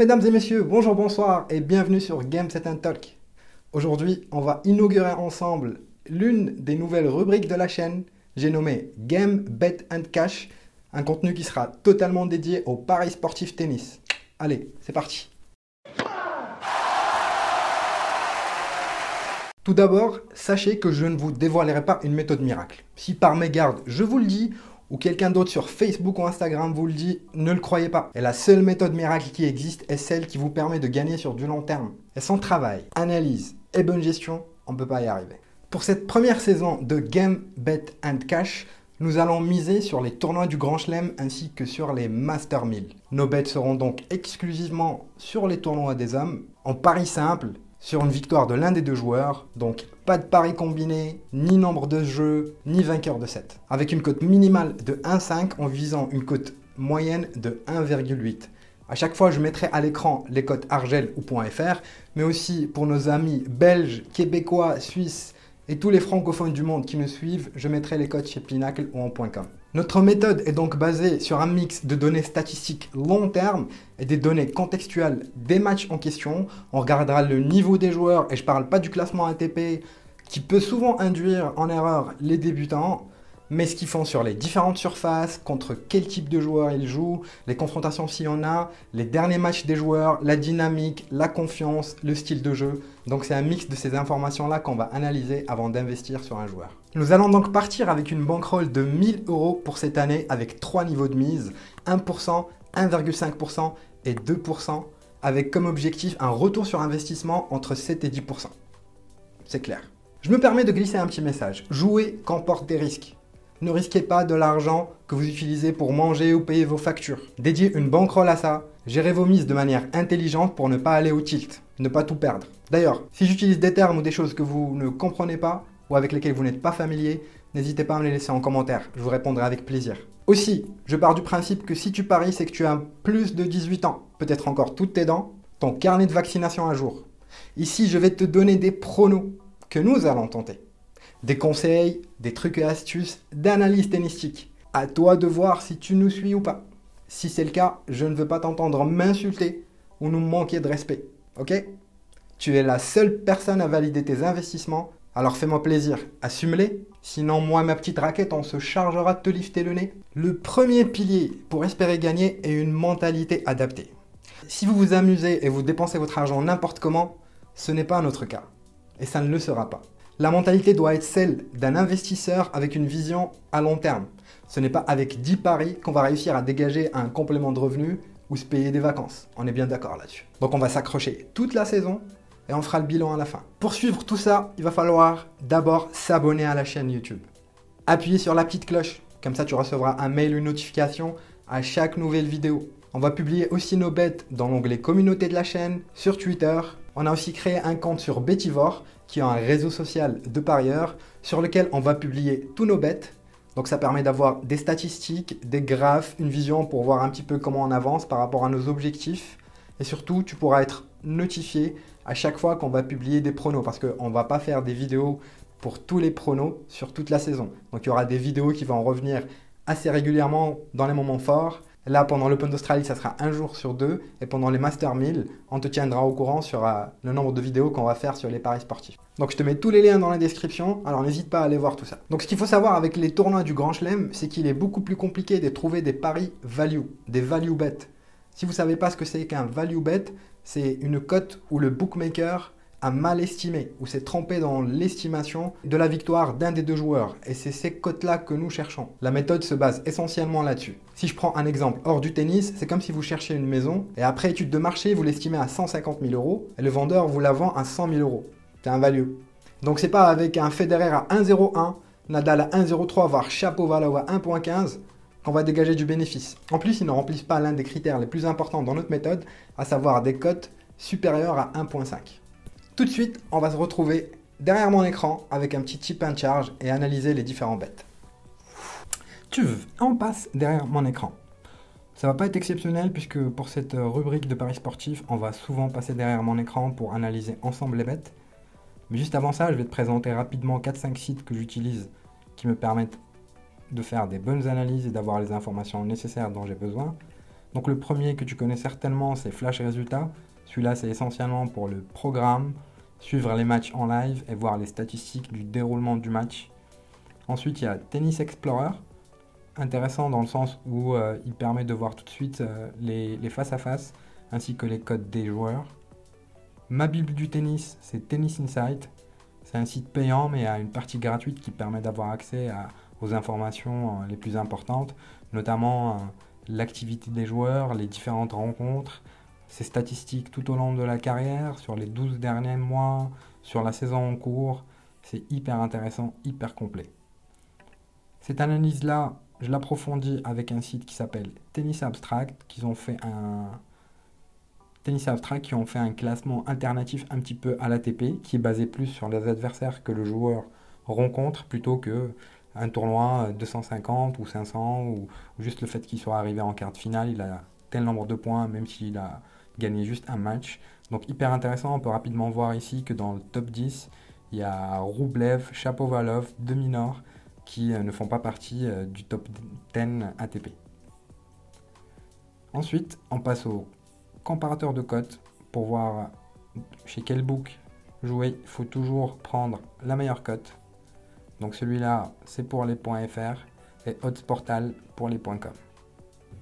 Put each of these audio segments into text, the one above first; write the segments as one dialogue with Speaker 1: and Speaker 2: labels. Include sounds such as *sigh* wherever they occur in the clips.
Speaker 1: Mesdames et messieurs, bonjour, bonsoir et bienvenue sur Game Set and Talk. Aujourd'hui, on va inaugurer ensemble l'une des nouvelles rubriques de la chaîne. J'ai nommé Game, Bet and Cash, un contenu qui sera totalement dédié au paris sportif tennis. Allez, c'est parti. Tout d'abord, sachez que je ne vous dévoilerai pas une méthode miracle. Si par mégarde, je vous le dis, ou quelqu'un d'autre sur Facebook ou Instagram vous le dit, ne le croyez pas. Et la seule méthode miracle qui existe est celle qui vous permet de gagner sur du long terme. Et sans travail, analyse et bonne gestion, on ne peut pas y arriver. Pour cette première saison de Game, Bet and Cash, nous allons miser sur les tournois du Grand Chelem ainsi que sur les Master 1000. Nos bets seront donc exclusivement sur les tournois des hommes, en pari simple, sur une victoire de l'un des deux joueurs, donc pas de pari combiné, ni nombre de jeux, ni vainqueur de 7. Avec une cote minimale de 1,5 en visant une cote moyenne de 1,8. À chaque fois, je mettrai à l'écran les cotes Argel ou .fr, mais aussi pour nos amis belges, québécois, suisses et tous les francophones du monde qui nous suivent, je mettrai les codes chez Pinacle ou en .com. Notre méthode est donc basée sur un mix de données statistiques long terme et des données contextuelles des matchs en question. On regardera le niveau des joueurs et je ne parle pas du classement ATP qui peut souvent induire en erreur les débutants mais ce qu'ils font sur les différentes surfaces, contre quel type de joueurs ils jouent, les confrontations s'il y en a, les derniers matchs des joueurs, la dynamique, la confiance, le style de jeu. Donc c'est un mix de ces informations-là qu'on va analyser avant d'investir sur un joueur. Nous allons donc partir avec une bankroll de 1000 euros pour cette année avec trois niveaux de mise, 1%, 1,5% et 2%, avec comme objectif un retour sur investissement entre 7 et 10%. C'est clair. Je me permets de glisser un petit message. Jouer comporte des risques. Ne risquez pas de l'argent que vous utilisez pour manger ou payer vos factures. Dédiez une bankroll à ça. Gérez vos mises de manière intelligente pour ne pas aller au tilt, ne pas tout perdre. D'ailleurs, si j'utilise des termes ou des choses que vous ne comprenez pas ou avec lesquels vous n'êtes pas familier, n'hésitez pas à me les laisser en commentaire, je vous répondrai avec plaisir. Aussi, je pars du principe que si tu paries, c'est que tu as plus de 18 ans, peut-être encore toutes tes dents, ton carnet de vaccination à jour. Ici, je vais te donner des pronos que nous allons tenter des conseils, des trucs et astuces d'analyse tennistique. À toi de voir si tu nous suis ou pas. Si c'est le cas, je ne veux pas t'entendre m'insulter ou nous manquer de respect. Ok? Tu es la seule personne à valider tes investissements, alors fais-moi plaisir, assume-les. Sinon, moi, ma petite raquette, on se chargera de te lifter le nez. Le premier pilier pour espérer gagner est une mentalité adaptée. Si vous vous amusez et vous dépensez votre argent n'importe comment, ce n'est pas notre cas. Et ça ne le sera pas. La mentalité doit être celle d'un investisseur avec une vision à long terme. Ce n'est pas avec 10 paris qu'on va réussir à dégager un complément de revenus ou se payer des vacances. On est bien d'accord là-dessus. Donc on va s'accrocher toute la saison et on fera le bilan à la fin. Pour suivre tout ça, il va falloir d'abord s'abonner à la chaîne YouTube. Appuyez sur la petite cloche, comme ça tu recevras un mail une notification à chaque nouvelle vidéo. On va publier aussi nos bêtes dans l'onglet communauté de la chaîne, sur Twitter. On a aussi créé un compte sur Betivore qui est un réseau social de parieurs sur lequel on va publier tous nos bets. Donc ça permet d'avoir des statistiques, des graphes, une vision pour voir un petit peu comment on avance par rapport à nos objectifs. Et surtout, tu pourras être notifié à chaque fois qu'on va publier des pronos parce qu'on ne va pas faire des vidéos pour tous les pronos sur toute la saison. Donc il y aura des vidéos qui vont revenir assez régulièrement dans les moments forts Là, pendant l'Open d'Australie, ça sera un jour sur deux. Et pendant les Master 1000, on te tiendra au courant sur euh, le nombre de vidéos qu'on va faire sur les paris sportifs. Donc je te mets tous les liens dans la description, alors n'hésite pas à aller voir tout ça. Donc ce qu'il faut savoir avec les tournois du Grand Chelem, c'est qu'il est beaucoup plus compliqué de trouver des paris value, des value bets. Si vous ne savez pas ce que c'est qu'un value bet, c'est une cote où le bookmaker a mal estimé ou s'est trompé dans l'estimation de la victoire d'un des deux joueurs. Et c'est ces cotes-là que nous cherchons. La méthode se base essentiellement là-dessus. Si je prends un exemple hors du tennis, c'est comme si vous cherchiez une maison et après étude de marché, vous l'estimez à 150 000 euros et le vendeur vous la vend à 100 000 euros. C'est un value. Donc c'est pas avec un Federer à 1,01, Nadal à 1,03, voire Chapeau-Valao à 1,15 qu'on va dégager du bénéfice. En plus, ils ne remplissent pas l'un des critères les plus importants dans notre méthode, à savoir des cotes supérieures à 1,5. Tout de suite, on va se retrouver derrière mon écran avec un petit chip in charge et analyser les différents bêtes. Tu veux, on passe derrière mon écran. Ça va pas être exceptionnel puisque pour cette rubrique de paris sportif, on va souvent passer derrière mon écran pour analyser ensemble les bêtes. Mais juste avant ça, je vais te présenter rapidement 4-5 sites que j'utilise qui me permettent de faire des bonnes analyses et d'avoir les informations nécessaires dont j'ai besoin. Donc le premier que tu connais certainement, c'est Flash Résultats. Celui-là, c'est essentiellement pour le programme, suivre les matchs en live et voir les statistiques du déroulement du match. Ensuite, il y a Tennis Explorer, intéressant dans le sens où euh, il permet de voir tout de suite euh, les, les face-à-face ainsi que les codes des joueurs. Ma Bible du tennis, c'est Tennis Insight. C'est un site payant mais a une partie gratuite qui permet d'avoir accès aux informations euh, les plus importantes, notamment l'activité des joueurs, les différentes rencontres, ses statistiques tout au long de la carrière, sur les 12 derniers mois, sur la saison en cours. C'est hyper intéressant, hyper complet. Cette analyse-là, je l'approfondis avec un site qui s'appelle Tennis Abstract, qui ont fait un Tennis Abstract qui ont fait un classement alternatif un petit peu à l'ATP, qui est basé plus sur les adversaires que le joueur rencontre plutôt que un tournoi 250 ou 500 ou, juste le fait qu'il soit arrivé en quart de finale, il a tel nombre de points même s'il a gagné juste un match. Donc hyper intéressant, on peut rapidement voir ici que dans le top 10, il y a Roublev, Chapovalov, Deminor qui euh, ne font pas partie euh, du top 10 ATP. Ensuite, on passe au comparateur de cotes pour voir chez quel book jouer. Il faut toujours prendre la meilleure cote donc celui-là, c'est pour les .fr et Portal pour les .com.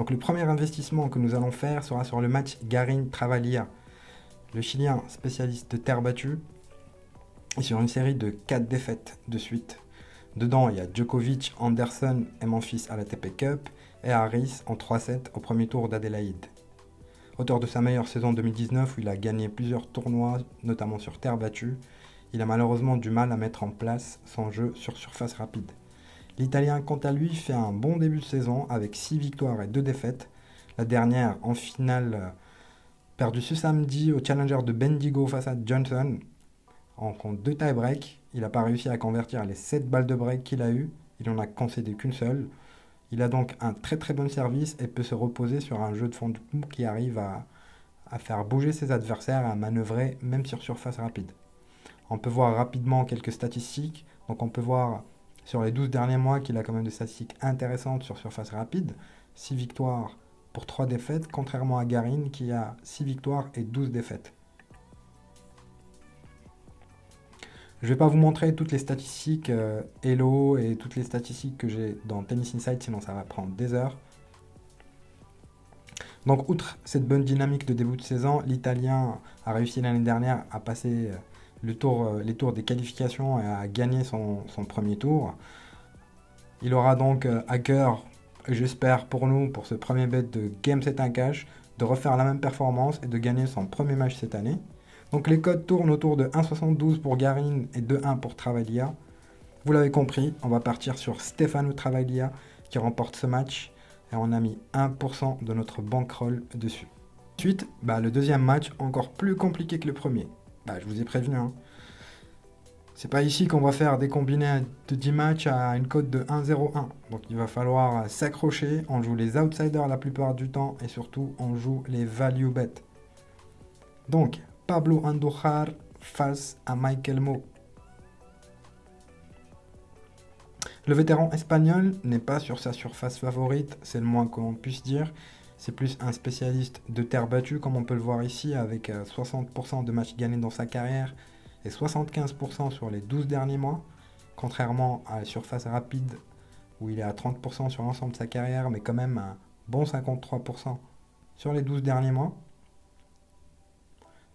Speaker 1: Donc le premier investissement que nous allons faire sera sur le match Garin-Travalia. Le Chilien spécialiste de terre battue est sur une série de 4 défaites de suite. Dedans, il y a Djokovic, Anderson et Memphis à la TP Cup et Harris en 3-7 au premier tour d'Adélaïde. Auteur de sa meilleure saison 2019 où il a gagné plusieurs tournois, notamment sur terre battue, il a malheureusement du mal à mettre en place son jeu sur surface rapide. L'Italien, quant à lui, fait un bon début de saison avec 6 victoires et 2 défaites. La dernière en finale euh, perdue ce samedi au challenger de Bendigo face à Johnson en compte 2 tie-break. Il n'a pas réussi à convertir les 7 balles de break qu'il a eues. Il n'en a concédé qu'une seule. Il a donc un très très bon service et peut se reposer sur un jeu de fond qui arrive à, à faire bouger ses adversaires, à manœuvrer même sur surface rapide. On peut voir rapidement quelques statistiques. Donc on peut voir sur les 12 derniers mois qu'il a quand même des statistiques intéressantes sur surface rapide. 6 victoires pour 3 défaites, contrairement à Garin qui a 6 victoires et 12 défaites. Je ne vais pas vous montrer toutes les statistiques euh, Hello et toutes les statistiques que j'ai dans Tennis Insight, sinon ça va prendre des heures. Donc, outre cette bonne dynamique de début de saison, l'Italien a réussi l'année dernière à passer euh, tour, euh, les tours des qualifications et a gagné son, premier tour. Il aura donc euh, à cœur, j'espère pour nous, pour ce premier bet de Game Set 1 Cash, de refaire la même performance et de gagner son premier match cette année. Donc les codes tournent autour de 1,72 pour Garin et 2,1 pour Travaglia. Vous l'avez compris, on va partir sur Stefano Travaglia qui remporte ce match et on a mis 1% de notre bankroll dessus. Ensuite, bah, le deuxième match encore plus compliqué que le premier. Bah, je vous ai prévenu. Hein. C'est pas ici qu'on va faire des combinés de 10 matchs à une cote de 1-0-1. Donc il va falloir s'accrocher. On joue les outsiders la plupart du temps et surtout on joue les value bets. Donc Pablo Andújar face à Michael Mo. Le vétéran espagnol n'est pas sur sa surface favorite, c'est le moins qu'on puisse dire. C'est plus un spécialiste de terre battue, comme on peut le voir ici, avec 60% euh, de matchs gagnés dans sa carrière et 75% sur les 12 derniers mois, contrairement à la surface rapide où il est à 30% sur l'ensemble de sa carrière, mais quand même un bon 53% sur les 12 derniers mois.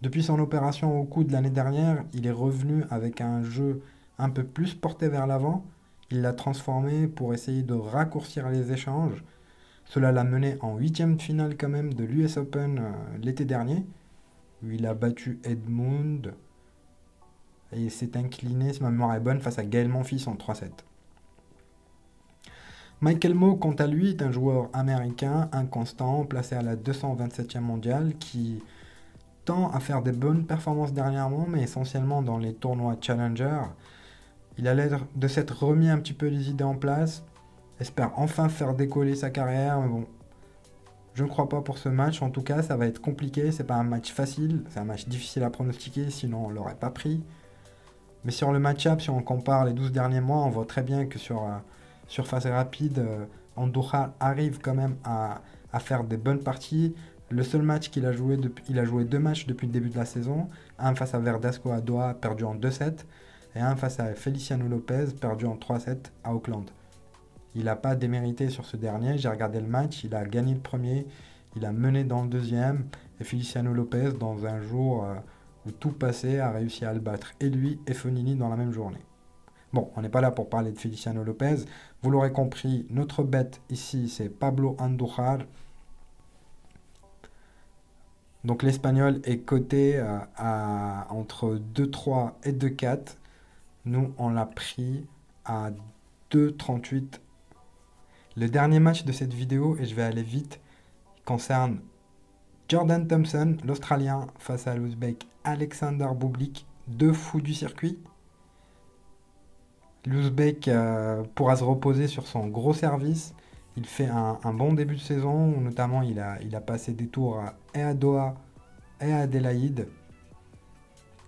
Speaker 1: Depuis son opération au coude l'année dernière, il est revenu avec un jeu un peu plus porté vers l'avant. Il l'a transformé pour essayer de raccourcir les échanges cela l'a mené en huitième finale quand même de l'US Open euh, l'été dernier, où il a battu Edmund et s'est incliné, si ma mémoire est bonne, face à Gaël Monfils en 3-7. Michael Moe, quant à lui, est un joueur américain inconstant, placé à la 227e mondiale, qui tend à faire des bonnes performances dernièrement, mais essentiellement dans les tournois Challenger. Il a l'air de s'être remis un petit peu les idées en place, espère enfin faire décoller sa carrière. Mais bon, je ne crois pas pour ce match. En tout cas, ça va être compliqué. C'est pas un match facile. C'est un match difficile à pronostiquer, sinon on l'aurait pas pris. Mais sur le match-up, si on compare les 12 derniers mois, on voit très bien que sur euh, surface rapide, euh, arrive quand même à faire des bonnes parties. Le seul match qu'il a joué, il a joué deux matchs depuis le début de la saison. Un face à Verdasco à Doha, perdu en 2-7. Et un face à Feliciano Lopez, perdu en 3-7 à Auckland. Il n'a pas démérité sur ce dernier. J'ai regardé le match, il a gagné le premier, il a mené dans le deuxième. Et Feliciano Lopez, dans un jour euh, où tout passait, a réussi à le battre. Et lui et Fonini dans la même journée. Bon, on n'est pas là pour parler de Feliciano Lopez. Vous l'aurez compris, notre bête ici, c'est Pablo Andújar. Donc l'espagnol est coté euh, à entre 2-3 et 2-4. Nous, on l'a pris à 2-38. Le dernier match de cette vidéo, et je vais aller vite, concerne Jordan Thompson, l'Australien, face à l'Ouzbek Alexander Bublik, deux fous du circuit. L'Ouzbek euh, pourra se reposer sur son gros service. Il fait un, bon début de saison, notamment il a, il a passé des tours à, et à Doha et à Adélaïde.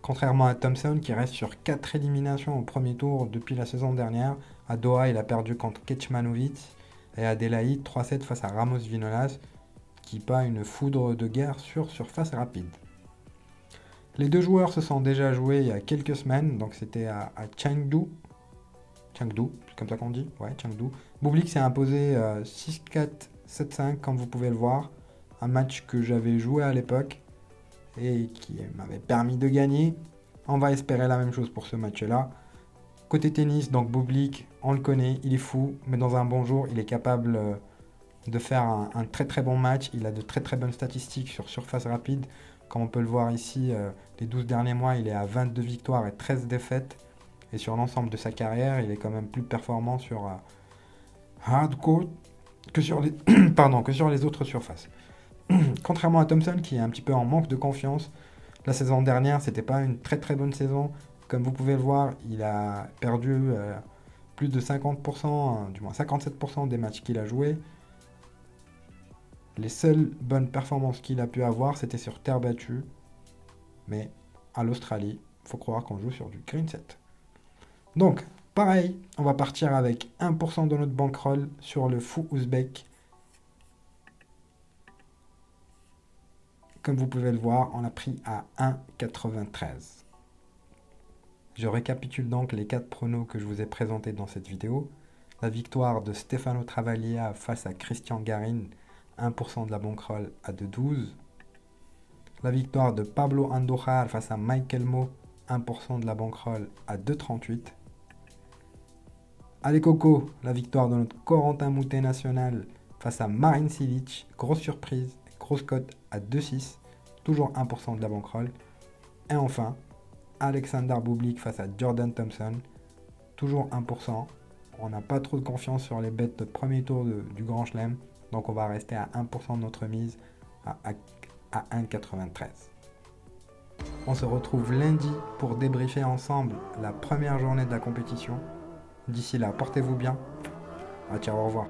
Speaker 1: Contrairement à Thompson qui reste sur 4 éliminations au premier tour depuis la saison dernière. À Doha, il a perdu contre Kecmanovic et Adélaïde 3-7 face à Ramos Vinolas qui bat une foudre de guerre sur surface rapide. Les deux joueurs se sont déjà joués il y a quelques semaines, donc c'était à, à Chengdu Chengdu, c'est comme ça qu'on dit Ouais, Chengdu. Bublik s'est imposé 6-4, euh, 7-5, comme vous pouvez le voir. Un match que j'avais joué à l'époque et qui m'avait permis de gagner. On va espérer la même chose pour ce match-là. Côté tennis, donc Bublik, on le connaît, il est fou, mais dans un bon jour, il est capable euh, de faire un, très très bon match. Il a de très très bonnes statistiques sur surface rapide. Comme on peut le voir ici, euh, les 12 derniers mois, il est à 22 victoires et 13 défaites. Et sur l'ensemble de sa carrière, il est quand même plus performant sur euh, hardcore que sur, les *coughs* que sur les autres surfaces. *coughs* Contrairement à Thompson qui est un petit peu en manque de confiance, la saison dernière, c'était pas une très très bonne saison. Comme vous pouvez le voir, il a perdu plus de 50%, euh, du moins 57% des matchs qu'il a joués. Les seules bonnes performances qu'il a pu avoir, c'était sur terre battue. Mais à l'Australie, faut croire qu'on joue sur du green set. Donc, pareil, on va partir avec 1% de notre bankroll sur le fou ouzbek. Comme vous pouvez le voir, on l'a pris à 1,93. Je récapitule donc les 4 pronos que je vous ai présentés dans cette vidéo. La victoire de Stefano Travaglia face à Christian Garin, 1% de la bankroll à 2,12. La victoire de Pablo Andújar face à Michael Mo, 1% de la bankroll à 2,38. Allez Coco, la victoire de notre Corentin Moutet national face à Marine Silic. Grosse surprise, grosse cote à 2,6. Toujours 1% de la bankroll. Et enfin, Alexander Bublik face à Jordan Thompson. Toujours 1%. On n'a pas trop de confiance sur les bêtes de premier tour du Grand Chelem. Donc on va rester à 1% de notre mise à, à 1,93. On se retrouve lundi pour débriefer ensemble la première journée de la compétition. D'ici là, portez-vous bien. Ah, ciao, au revoir.